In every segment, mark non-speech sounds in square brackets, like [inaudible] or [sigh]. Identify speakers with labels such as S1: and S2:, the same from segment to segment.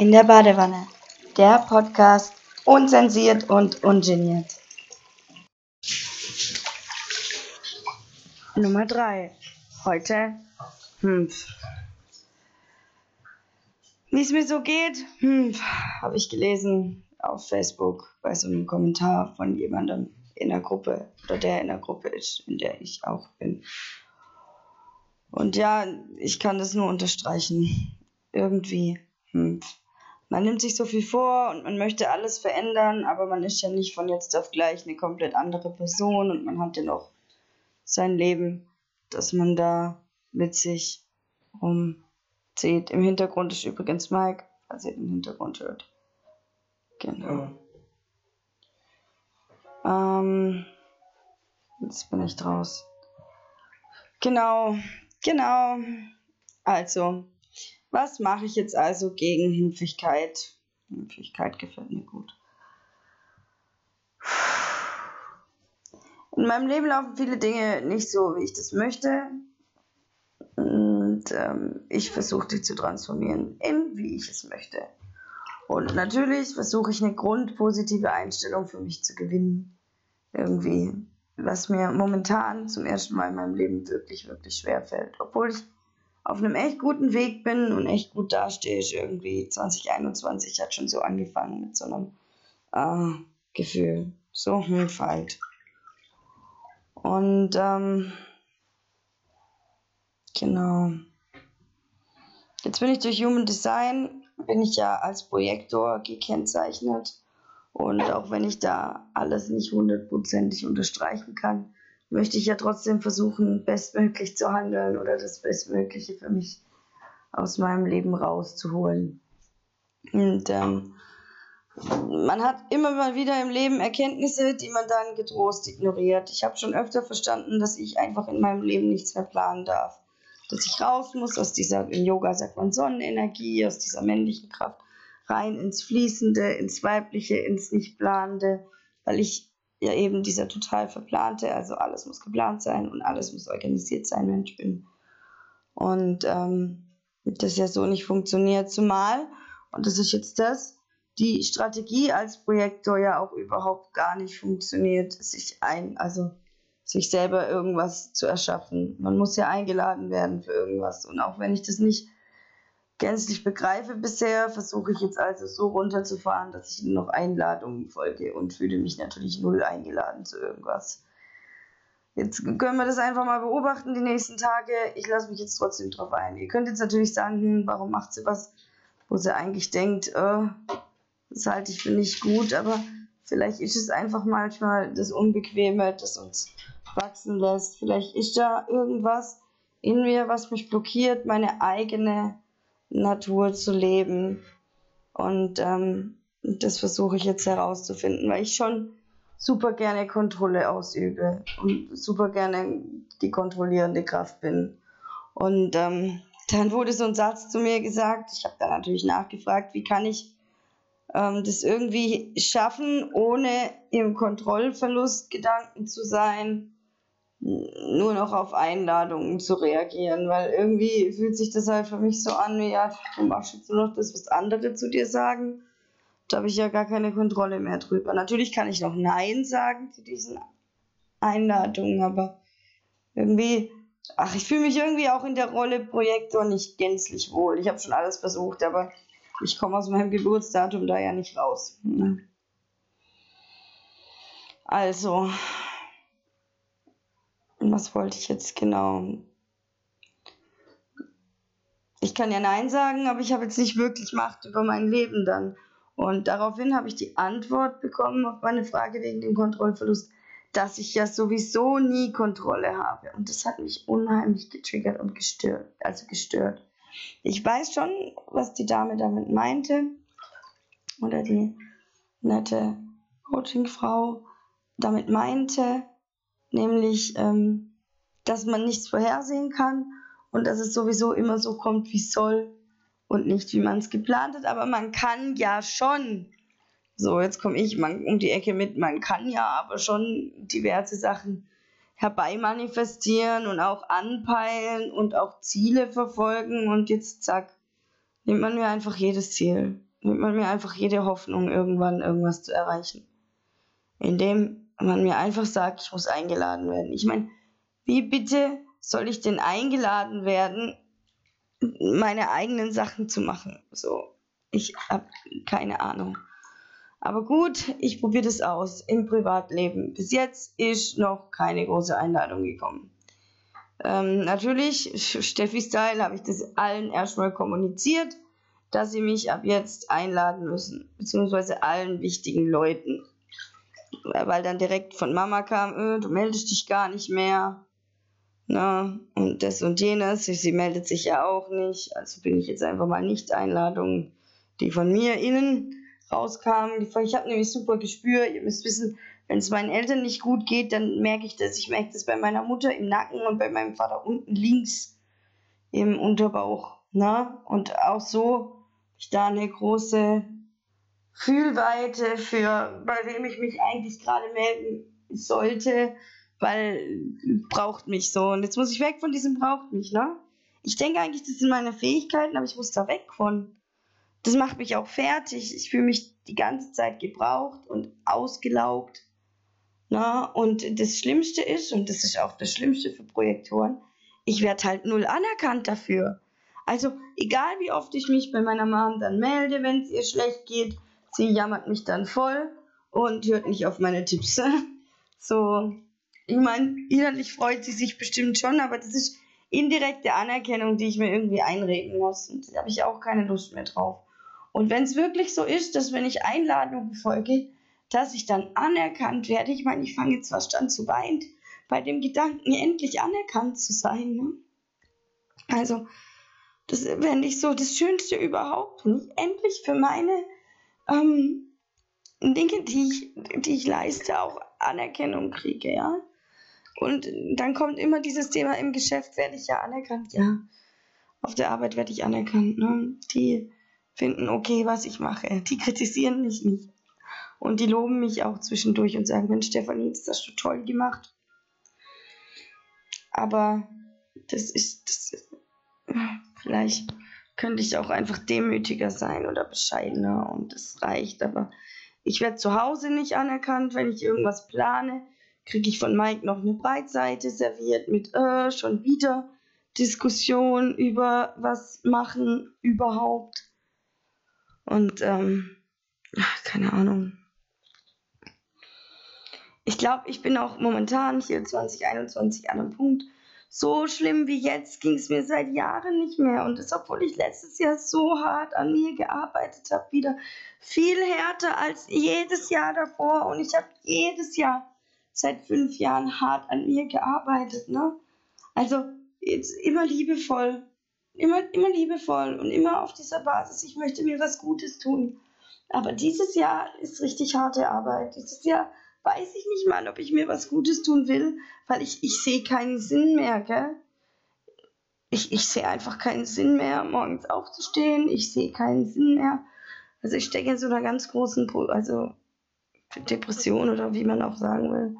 S1: In der Badewanne. Der Podcast unzensiert und ungeniert. Nummer 3. Heute. Hm. Wie es mir so geht, hm, habe ich gelesen auf Facebook bei so einem Kommentar von jemandem in der Gruppe oder der in der Gruppe ist, in der ich auch bin. Und ja, ich kann das nur unterstreichen. Irgendwie. Hm. Man nimmt sich so viel vor und man möchte alles verändern, aber man ist ja nicht von jetzt auf gleich eine komplett andere Person und man hat ja noch sein Leben, dass man da mit sich umzieht. Im Hintergrund ist übrigens Mike, falls ihr den Hintergrund hört. Genau. Ähm, jetzt bin ich draus. Genau, genau. Also, was mache ich jetzt also gegen Himpfigkeit? Himpfigkeit gefällt mir gut. In meinem Leben laufen viele Dinge nicht so, wie ich das möchte. Und ähm, ich versuche die zu transformieren in wie ich es möchte. Und natürlich versuche ich eine grundpositive Einstellung für mich zu gewinnen. Irgendwie, was mir momentan zum ersten Mal in meinem Leben wirklich, wirklich schwer fällt. Obwohl ich auf einem echt guten Weg bin und echt gut dastehe. Ich irgendwie 2021 hat schon so angefangen mit so einem äh, Gefühl. So halt. Und ähm, genau. Jetzt bin ich durch Human Design, bin ich ja als Projektor gekennzeichnet. Und auch wenn ich da alles nicht hundertprozentig unterstreichen kann, möchte ich ja trotzdem versuchen, bestmöglich zu handeln oder das Bestmögliche für mich aus meinem Leben rauszuholen. Und ähm, man hat immer mal wieder im Leben Erkenntnisse, die man dann getrost ignoriert. Ich habe schon öfter verstanden, dass ich einfach in meinem Leben nichts mehr planen darf. Dass ich raus muss aus dieser, im Yoga sagt man Sonnenenergie, aus dieser männlichen Kraft, rein ins Fließende, ins Weibliche, ins Nicht-Planende, weil ich ja eben dieser total verplante, also alles muss geplant sein und alles muss organisiert sein, Mensch bin. Und ähm, das ja so nicht funktioniert, zumal, und das ist jetzt das, die Strategie als Projektor ja auch überhaupt gar nicht funktioniert, sich ein, also sich selber irgendwas zu erschaffen. Man muss ja eingeladen werden für irgendwas. Und auch wenn ich das nicht gänzlich begreife bisher, versuche ich jetzt also so runterzufahren, dass ich nur noch Einladungen folge und fühle mich natürlich null eingeladen zu irgendwas. Jetzt können wir das einfach mal beobachten die nächsten Tage. Ich lasse mich jetzt trotzdem drauf ein. Ihr könnt jetzt natürlich sagen, hm, warum macht sie was, wo sie eigentlich denkt, äh, das halte ich für nicht gut, aber vielleicht ist es einfach manchmal das Unbequeme, das uns wachsen lässt. Vielleicht ist da irgendwas in mir, was mich blockiert, meine eigene Natur zu leben. Und ähm, das versuche ich jetzt herauszufinden, weil ich schon super gerne Kontrolle ausübe und super gerne die kontrollierende Kraft bin. Und ähm, dann wurde so ein Satz zu mir gesagt, ich habe da natürlich nachgefragt, wie kann ich ähm, das irgendwie schaffen, ohne im Kontrollverlust Gedanken zu sein nur noch auf Einladungen zu reagieren, weil irgendwie fühlt sich das halt für mich so an, wie ja, du machst jetzt nur noch das, was andere zu dir sagen. Da habe ich ja gar keine Kontrolle mehr drüber. Natürlich kann ich noch Nein sagen zu diesen Einladungen, aber irgendwie, ach, ich fühle mich irgendwie auch in der Rolle Projektor nicht gänzlich wohl. Ich habe schon alles versucht, aber ich komme aus meinem Geburtsdatum da ja nicht raus. Ne? Also, was wollte ich jetzt genau? Ich kann ja Nein sagen, aber ich habe jetzt nicht wirklich Macht über mein Leben dann. Und daraufhin habe ich die Antwort bekommen auf meine Frage wegen dem Kontrollverlust, dass ich ja sowieso nie Kontrolle habe. Und das hat mich unheimlich getriggert und gestört, also gestört. Ich weiß schon, was die Dame damit meinte. Oder die nette Coachingfrau damit meinte nämlich, ähm, dass man nichts vorhersehen kann und dass es sowieso immer so kommt, wie es soll und nicht, wie man es geplant hat. Aber man kann ja schon, so jetzt komme ich man, um die Ecke mit, man kann ja aber schon diverse Sachen herbeimanifestieren und auch anpeilen und auch Ziele verfolgen und jetzt zack, nimmt man mir einfach jedes Ziel. nimmt man mir einfach jede Hoffnung, irgendwann irgendwas zu erreichen. Indem man mir einfach sagt, ich muss eingeladen werden. Ich meine, wie bitte soll ich denn eingeladen werden, meine eigenen Sachen zu machen? So, ich habe keine Ahnung. Aber gut, ich probiere das aus im Privatleben. Bis jetzt ist noch keine große Einladung gekommen. Ähm, natürlich, Steffi Style habe ich das allen erstmal kommuniziert, dass sie mich ab jetzt einladen müssen, beziehungsweise allen wichtigen Leuten. Weil dann direkt von Mama kam, äh, du meldest dich gar nicht mehr. Na, und das und jenes, sie meldet sich ja auch nicht. Also bin ich jetzt einfach mal nicht Einladung, die von mir innen rauskamen. Ich habe nämlich super Gespür. Ihr müsst wissen, wenn es meinen Eltern nicht gut geht, dann merke ich das. Ich merke das bei meiner Mutter im Nacken und bei meinem Vater unten links im Unterbauch. Ne? Und auch so ich da eine große Fühlweite für, bei wem ich mich eigentlich gerade melden sollte, weil braucht mich so. Und jetzt muss ich weg von diesem braucht mich, ne? Ich denke eigentlich, das sind meine Fähigkeiten, aber ich muss da weg von das macht mich auch fertig. Ich fühle mich die ganze Zeit gebraucht und ausgelaugt. Na, und das Schlimmste ist, und das ist auch das Schlimmste für Projektoren, ich werde halt null anerkannt dafür. Also, egal wie oft ich mich bei meiner Mom dann melde, wenn es ihr schlecht geht, sie jammert mich dann voll und hört nicht auf meine Tipps. [laughs] so, ich meine, innerlich freut sie sich bestimmt schon, aber das ist indirekte Anerkennung, die ich mir irgendwie einreden muss. Und da habe ich auch keine Lust mehr drauf. Und wenn es wirklich so ist, dass wenn ich Einladungen folge, dass ich dann anerkannt werde, ich meine, ich fange jetzt fast an zu weinen, bei dem Gedanken, endlich anerkannt zu sein. Ne? Also, das fände ich so das Schönste überhaupt, ich endlich für meine ähm, Dinge, die ich, die ich leiste, auch Anerkennung kriege, ja. Und dann kommt immer dieses Thema, im Geschäft werde ich ja anerkannt, ja. Auf der Arbeit werde ich anerkannt, ne? Die, finden okay, was ich mache. Die kritisieren mich nicht. Und die loben mich auch zwischendurch und sagen, Mensch, Stefanie, das hast du toll gemacht. Aber das ist, das ist, vielleicht könnte ich auch einfach demütiger sein oder bescheidener und das reicht. Aber ich werde zu Hause nicht anerkannt, wenn ich irgendwas plane, kriege ich von Mike noch eine Breitseite serviert mit äh, schon wieder Diskussion über was machen überhaupt. Und ähm, keine Ahnung. Ich glaube, ich bin auch momentan hier 2021 an einem Punkt. So schlimm wie jetzt ging es mir seit Jahren nicht mehr. Und das, obwohl ich letztes Jahr so hart an mir gearbeitet habe, wieder viel härter als jedes Jahr davor. Und ich habe jedes Jahr seit fünf Jahren hart an mir gearbeitet. Ne? Also jetzt immer liebevoll immer, immer liebevoll und immer auf dieser Basis, ich möchte mir was Gutes tun. Aber dieses Jahr ist richtig harte Arbeit. Dieses Jahr weiß ich nicht mal, ob ich mir was Gutes tun will, weil ich, ich sehe keinen Sinn mehr, gell? Ich, ich sehe einfach keinen Sinn mehr, morgens aufzustehen. Ich sehe keinen Sinn mehr. Also ich stecke in so einer ganz großen, also Depression oder wie man auch sagen will.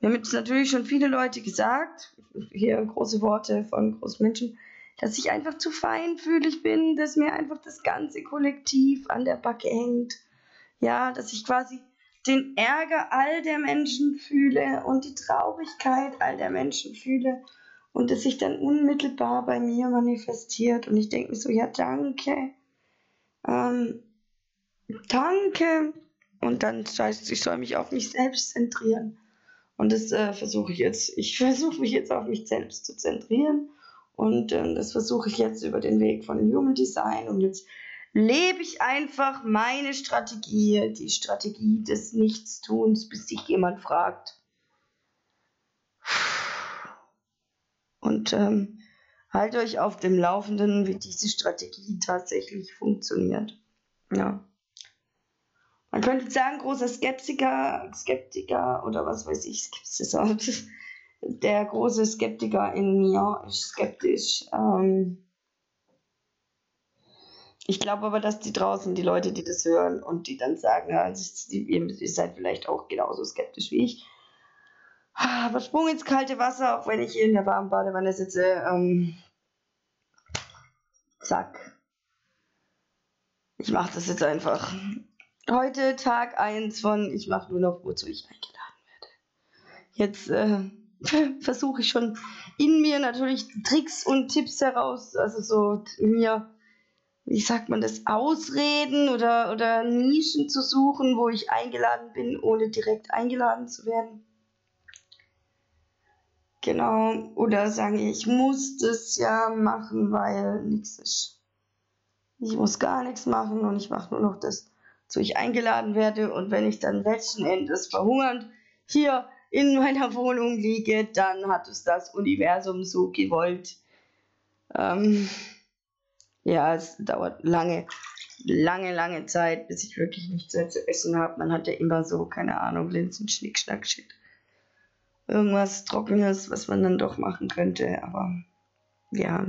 S1: Mir haben jetzt natürlich schon viele Leute gesagt, hier große Worte von großen Menschen, dass ich einfach zu feinfühlig bin, dass mir einfach das ganze Kollektiv an der Backe hängt. Ja, dass ich quasi den Ärger all der Menschen fühle und die Traurigkeit all der Menschen fühle und es sich dann unmittelbar bei mir manifestiert. Und ich denke mir so, ja, danke, ähm, danke. Und dann heißt es, ich soll mich auf mich selbst zentrieren. Und das äh, versuche ich jetzt, ich [laughs] versuche mich jetzt auf mich selbst zu zentrieren. Und ähm, das versuche ich jetzt über den Weg von Human Design. Und jetzt lebe ich einfach meine Strategie, die Strategie des Nichtstuns, bis sich jemand fragt. Und ähm, haltet euch auf dem Laufenden, wie diese Strategie tatsächlich funktioniert. Ja. Man könnte sagen, großer Skeptiker, Skeptiker oder was weiß ich, Skeptiker der große Skeptiker in mir ist skeptisch. Ähm ich glaube aber, dass die draußen, die Leute, die das hören und die dann sagen, ja, ihr seid vielleicht auch genauso skeptisch wie ich. Aber Sprung ins kalte Wasser, auch wenn ich hier in der warmen Badewanne sitze. Ähm zack. ich mache das jetzt einfach. Heute Tag 1 von ich mache nur noch, wozu ich eingeladen werde. Jetzt äh, [laughs] versuche ich schon in mir natürlich Tricks und Tipps heraus, also so mir, wie sagt man das, Ausreden oder, oder Nischen zu suchen, wo ich eingeladen bin, ohne direkt eingeladen zu werden. Genau, oder sagen, ich muss das ja machen, weil nichts ist. Ich muss gar nichts machen und ich mache nur noch das, wozu ich eingeladen werde. Und wenn ich dann letzten Endes verhungernd hier in meiner [laughs] Wohnung liege, dann hat es das Universum so gewollt. Ähm, ja, es dauert lange, lange, lange Zeit, bis ich wirklich nichts mehr zu essen habe. Man hat ja immer so, keine Ahnung, Linsen, Schnick, Schnack, Shit. Irgendwas Trockenes, was man dann doch machen könnte, aber ja.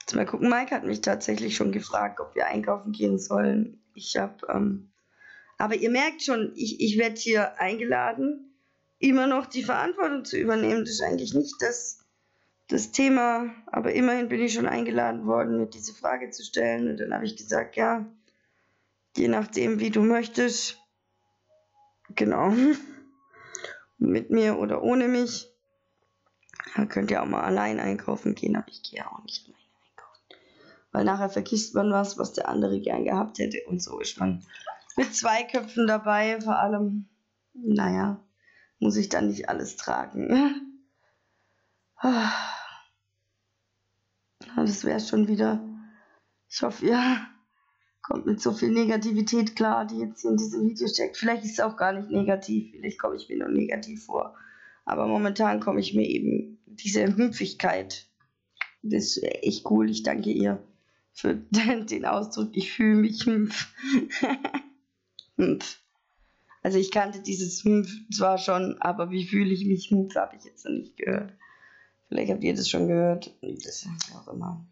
S1: Jetzt mal gucken, Mike hat mich tatsächlich schon gefragt, ob wir einkaufen gehen sollen. Ich habe ähm, aber ihr merkt schon, ich, ich werde hier eingeladen, immer noch die Verantwortung zu übernehmen. Das ist eigentlich nicht das, das Thema, aber immerhin bin ich schon eingeladen worden, mir diese Frage zu stellen. Und dann habe ich gesagt, ja, je nachdem, wie du möchtest, genau, [laughs] mit mir oder ohne mich. Da könnt ihr auch mal allein einkaufen gehen, aber ich gehe auch nicht alleine einkaufen. Weil nachher vergisst man was, was der andere gern gehabt hätte und so ist man mit zwei Köpfen dabei, vor allem, naja, muss ich dann nicht alles tragen. [laughs] Das wäre schon wieder. Ich hoffe, ihr [laughs] kommt mit so viel Negativität klar, die jetzt hier in diesem Video steckt. Vielleicht ist es auch gar nicht negativ, vielleicht komme ich mir nur negativ vor. Aber momentan komme ich mir eben diese Hüpfigkeit. Das ist echt cool. Ich danke ihr für [laughs] den Ausdruck. Ich fühle mich hüpf. Mpf. [laughs] Also ich kannte dieses Mpf zwar schon, aber wie fühle ich mich Mpf, habe ich jetzt noch nicht gehört. Vielleicht habt ihr das schon gehört. Das ist auch immer.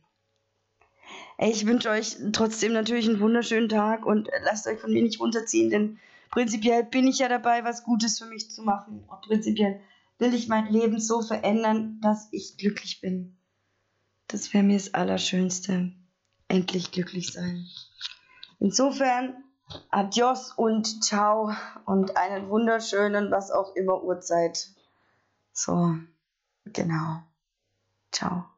S1: Ich wünsche euch trotzdem natürlich einen wunderschönen Tag und lasst euch von mir nicht runterziehen, denn prinzipiell bin ich ja dabei, was Gutes für mich zu machen. Und prinzipiell will ich mein Leben so verändern, dass ich glücklich bin. Das wäre mir das Allerschönste. Endlich glücklich sein. Insofern Adios und ciao und einen wunderschönen, was auch immer Uhrzeit. So, genau. Ciao.